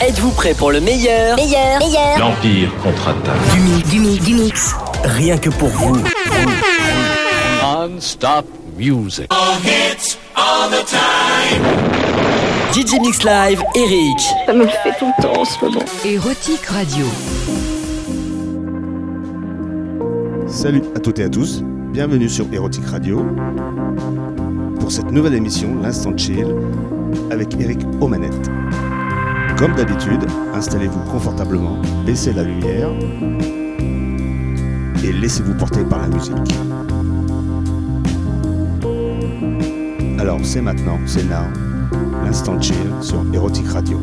Êtes-vous prêt pour le meilleur Meilleur, meilleur. L'Empire contre-attaque. Du mix, du mix, du mix. Rien que pour vous. Non-stop music. DJ Mix Live, Eric. Ça me le fait tout le temps en ce moment. Érotique Radio. Salut à toutes et à tous, bienvenue sur Erotic Radio pour cette nouvelle émission, l'Instant Chill, avec Eric aux manettes. Comme d'habitude, installez-vous confortablement, baissez la lumière et laissez-vous porter par la musique. Alors c'est maintenant, c'est now, l'Instant Chill sur Erotic Radio.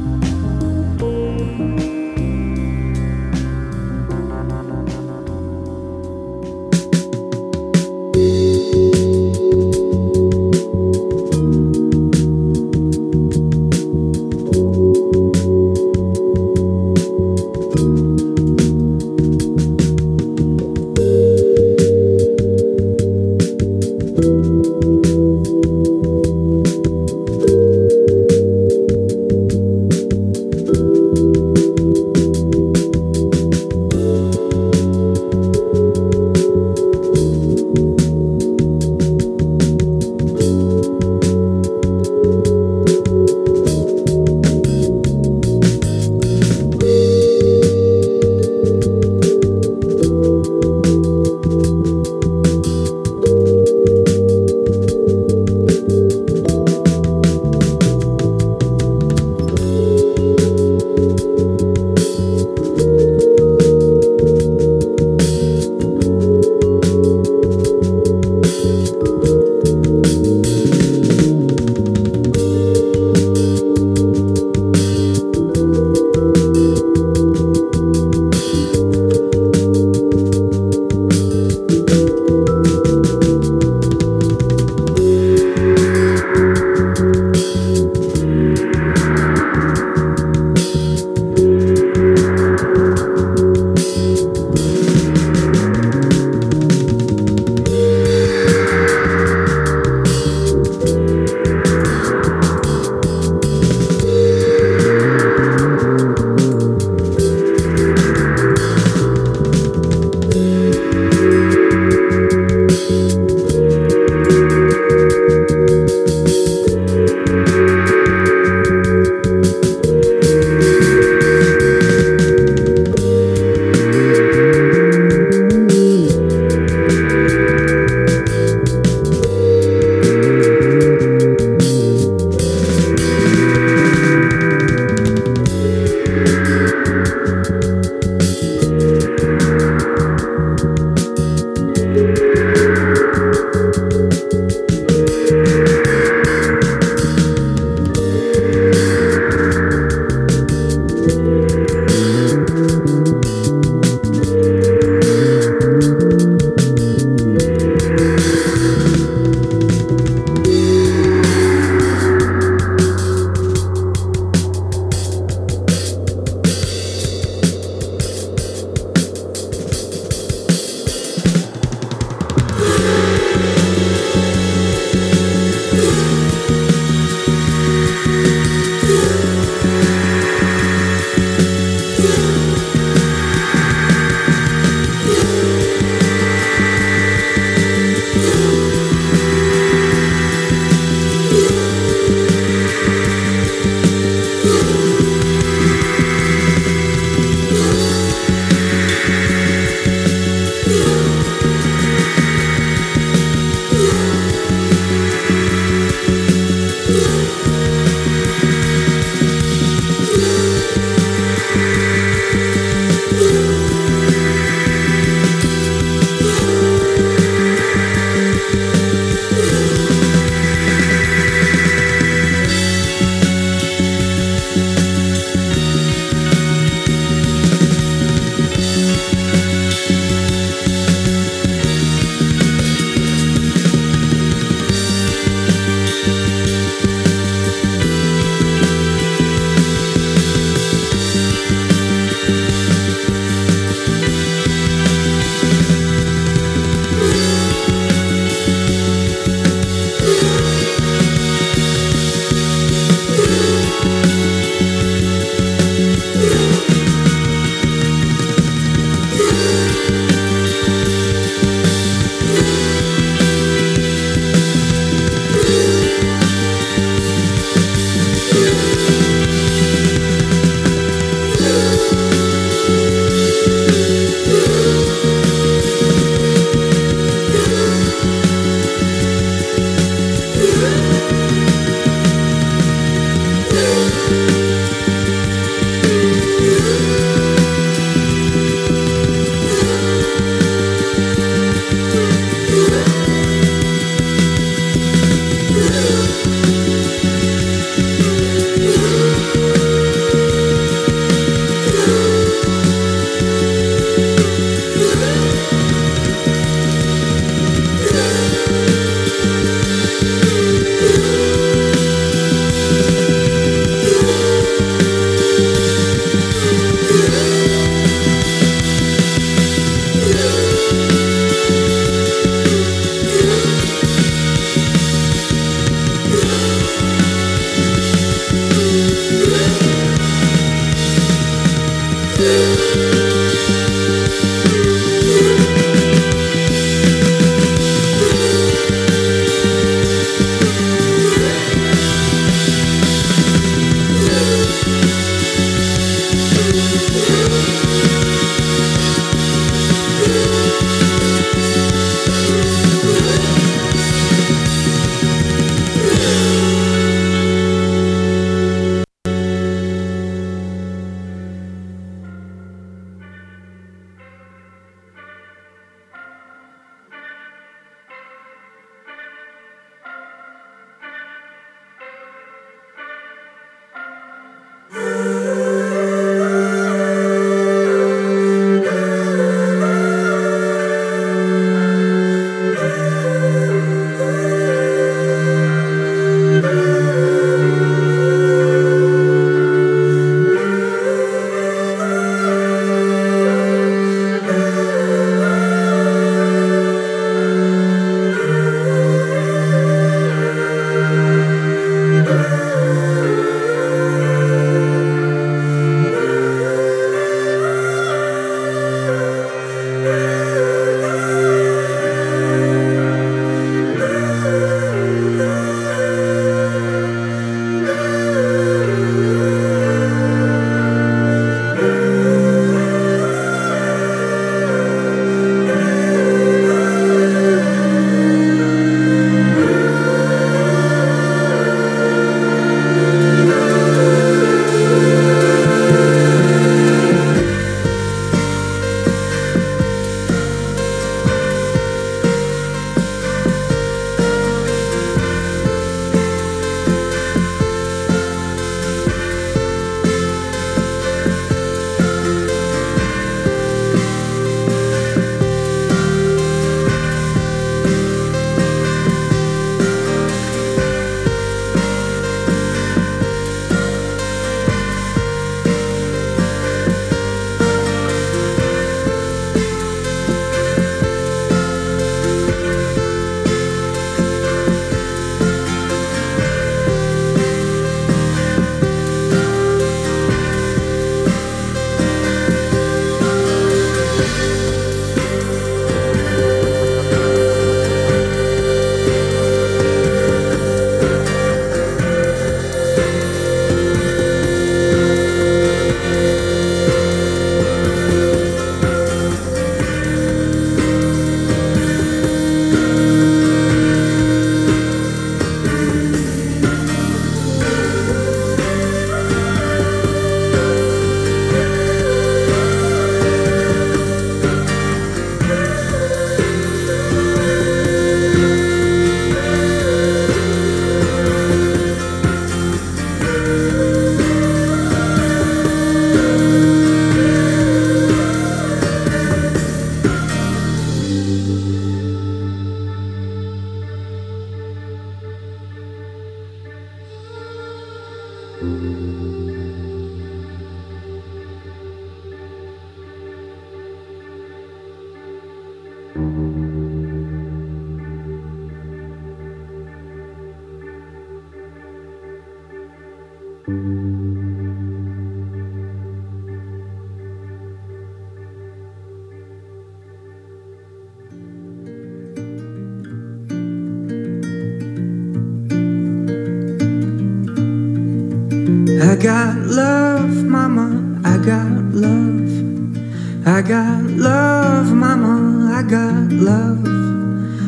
got love, mama, I got love. I got love, mama, I got love.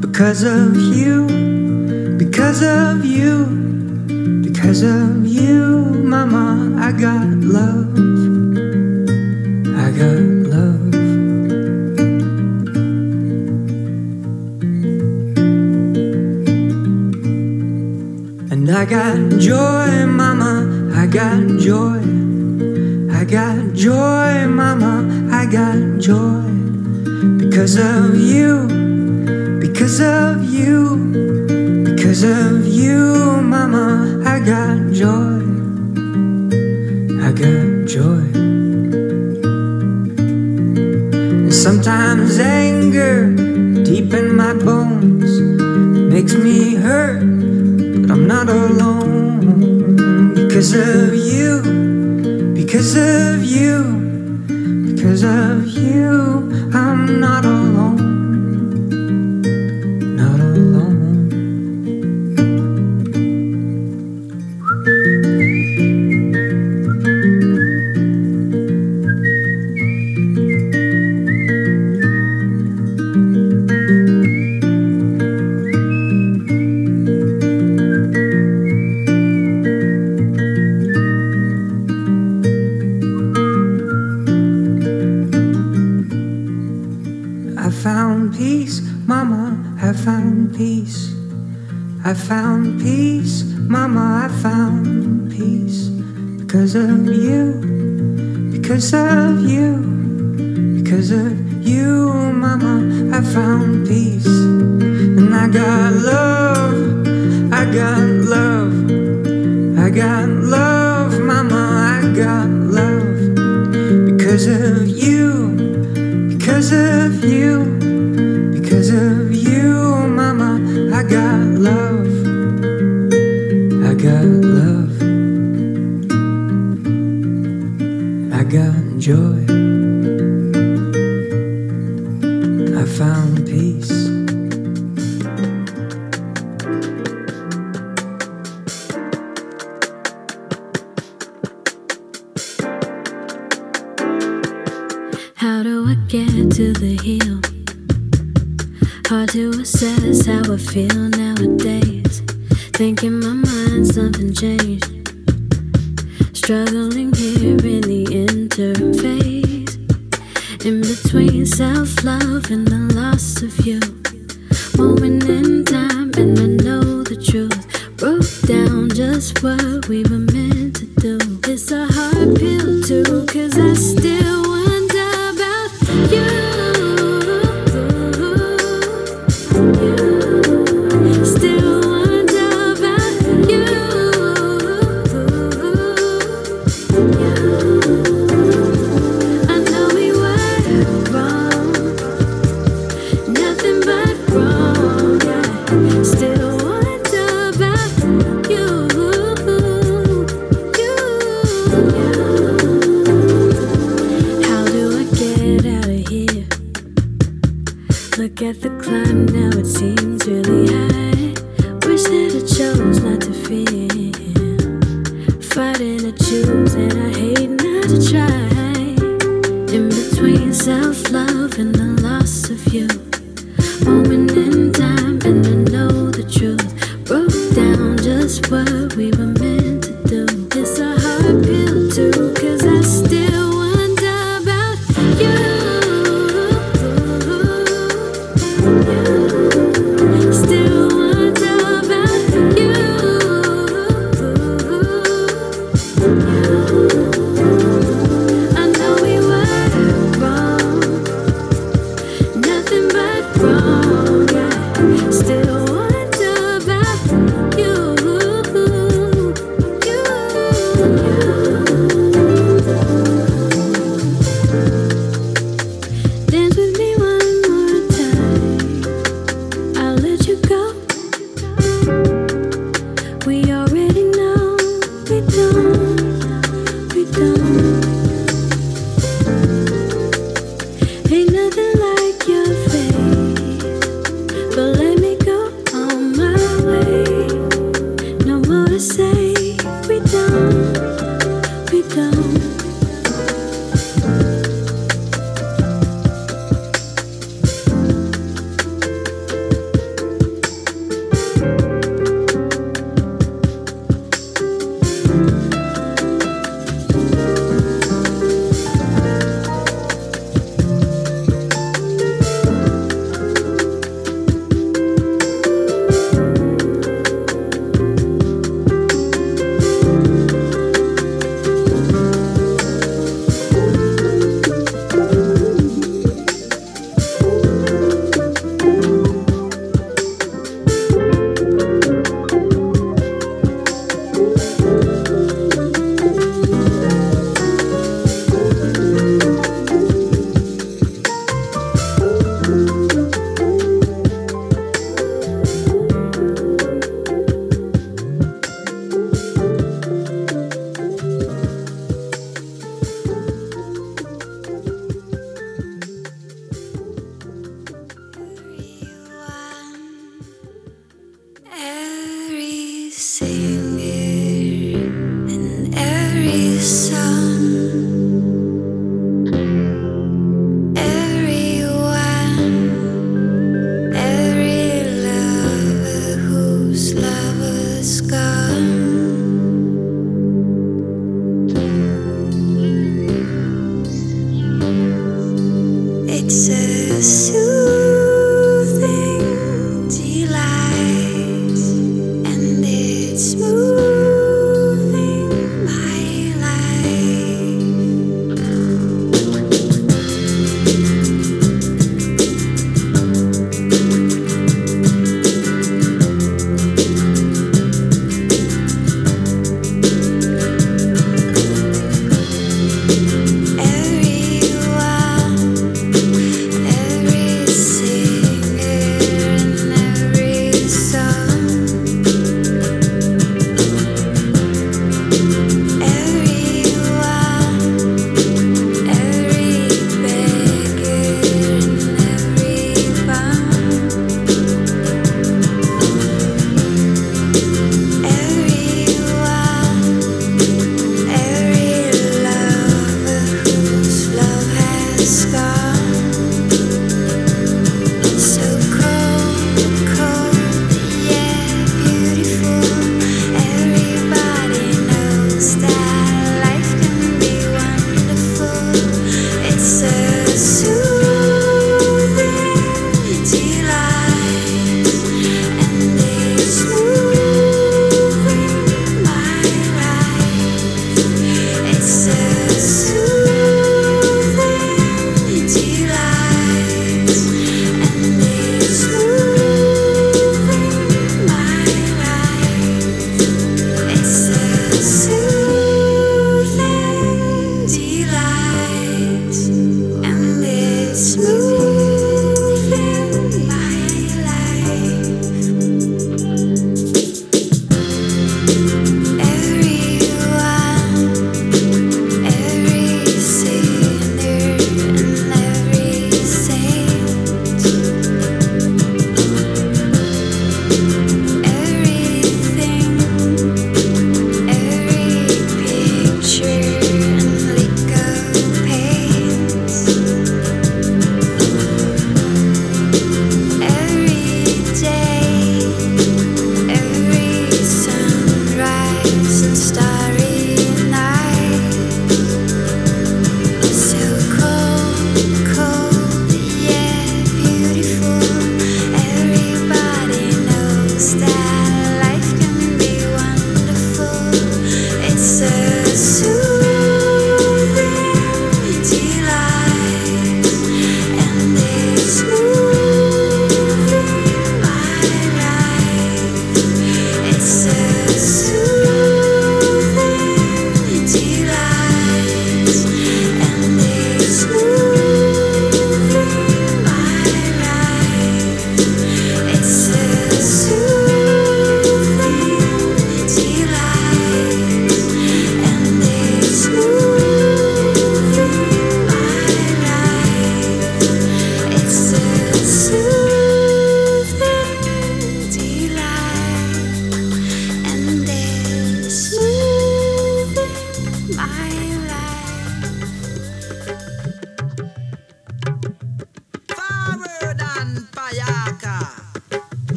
Because of you, because of you, because of you, mama, I got love. I got love. And I got joy. because of you, because of you.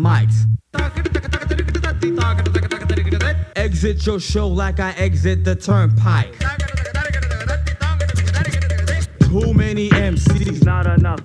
mics. Exit your show like I exit the turnpike. Too many MCs, not enough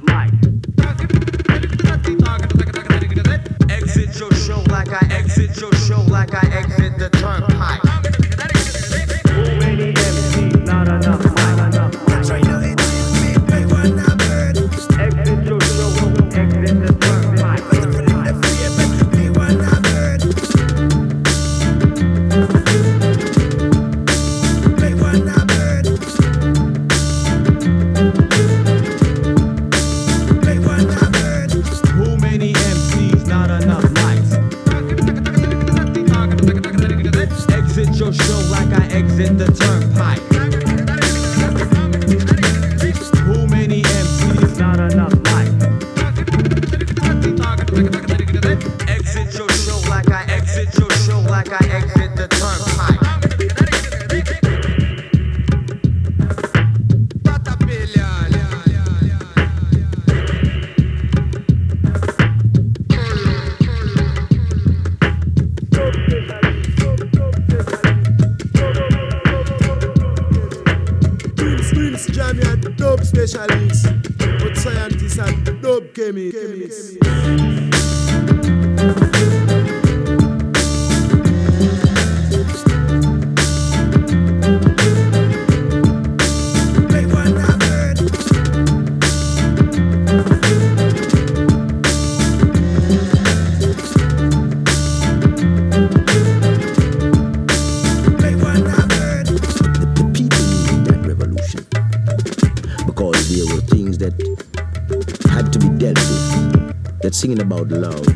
gimme, gimme, gimme. loud.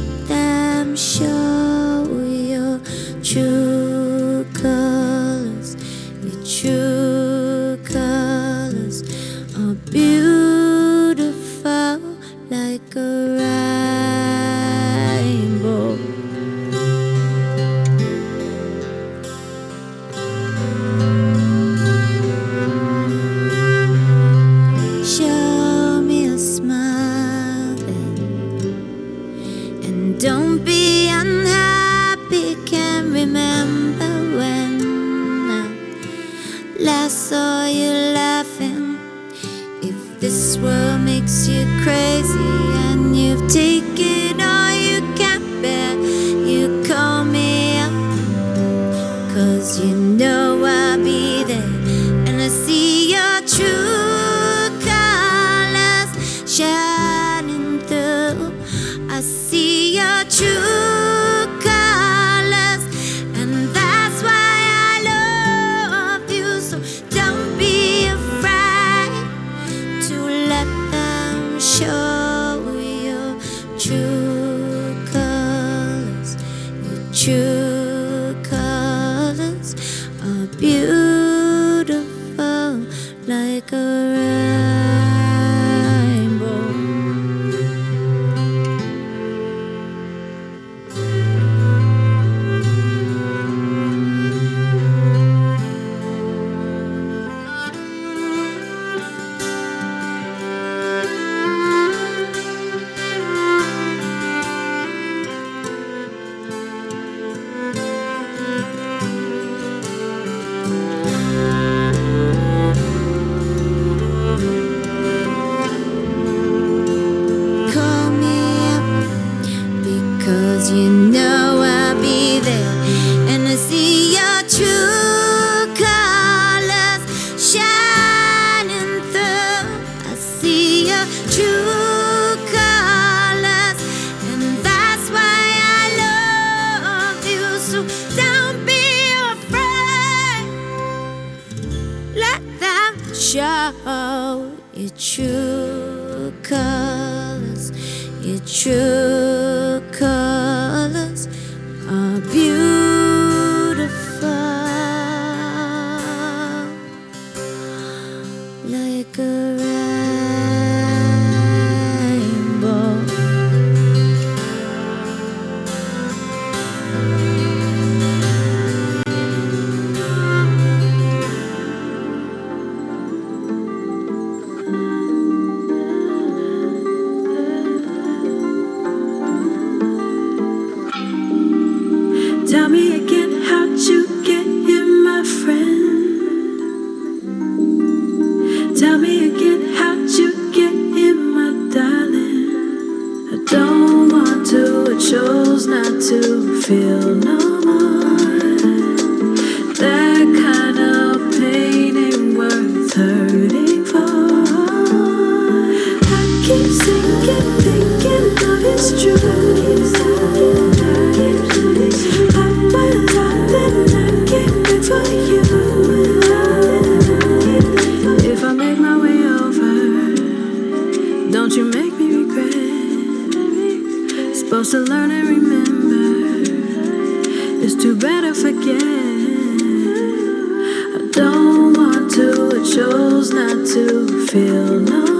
Let them show your true don't want to, I chose not to feel no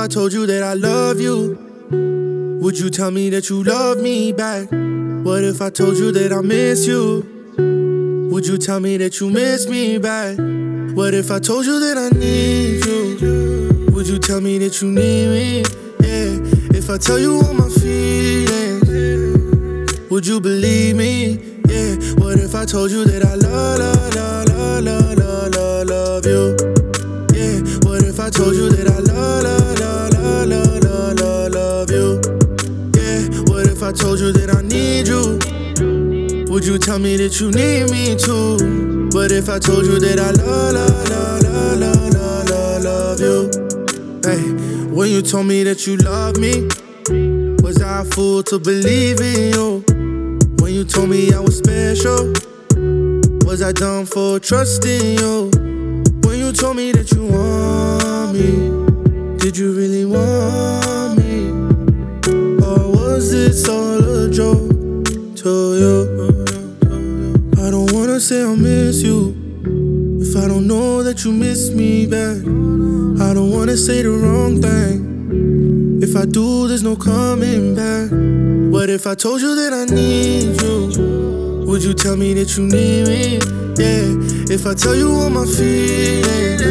I told you that I love you? Would you tell me that you love me back? What if I told you that I miss you? Would you tell me that you miss me back? What if I told you that I need you? Would you tell me that you need me? Yeah. If I tell you all my feelings, would you believe me? Yeah. What if I told you that I love, love, love, love, love, love, love you? Yeah. What if I told you that I told you that I need you? Would you tell me that you need me too? But if I told you that I love, love, love, love, love, love, love you? Hey, when you told me that you love me, was I a fool to believe in you? When you told me I was special, was I dumb for trusting you? When you told me that that you miss me back. I don't wanna say the wrong thing. If I do, there's no coming back. What if I told you that I need you? Would you tell me that you need me? Yeah. If I tell you all my feelings,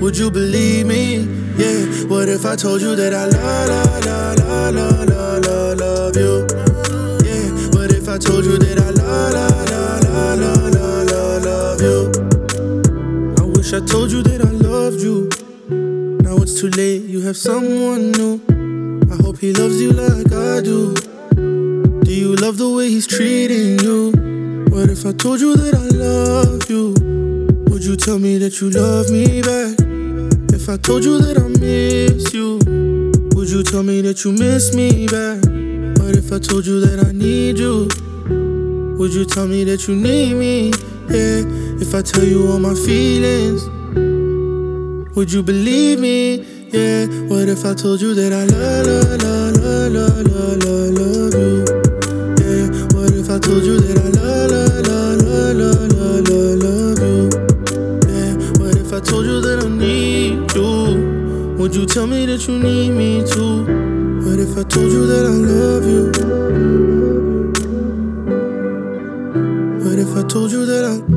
would you believe me? Yeah. What if I told you that I love, love, love, love, love, love, love you? Yeah. What if I told you that I love, love, told you that I loved you. Now it's too late, you have someone new. I hope he loves you like I do. Do you love the way he's treating you? What if I told you that I love you? Would you tell me that you love me back? If I told you that I miss you, would you tell me that you miss me back? What if I told you that I need you? Would you tell me that you need me? Yeah, if I tell you all my feelings, would you believe me? Yeah, what if I told you that I love, love, love, love, love, love, love you? Yeah, what if I told you that I love, love, love, love, love, love, love you? Yeah, what if I told you that I need you? Would you tell me that you need me too? What if I told you that I love you? What if I told you that I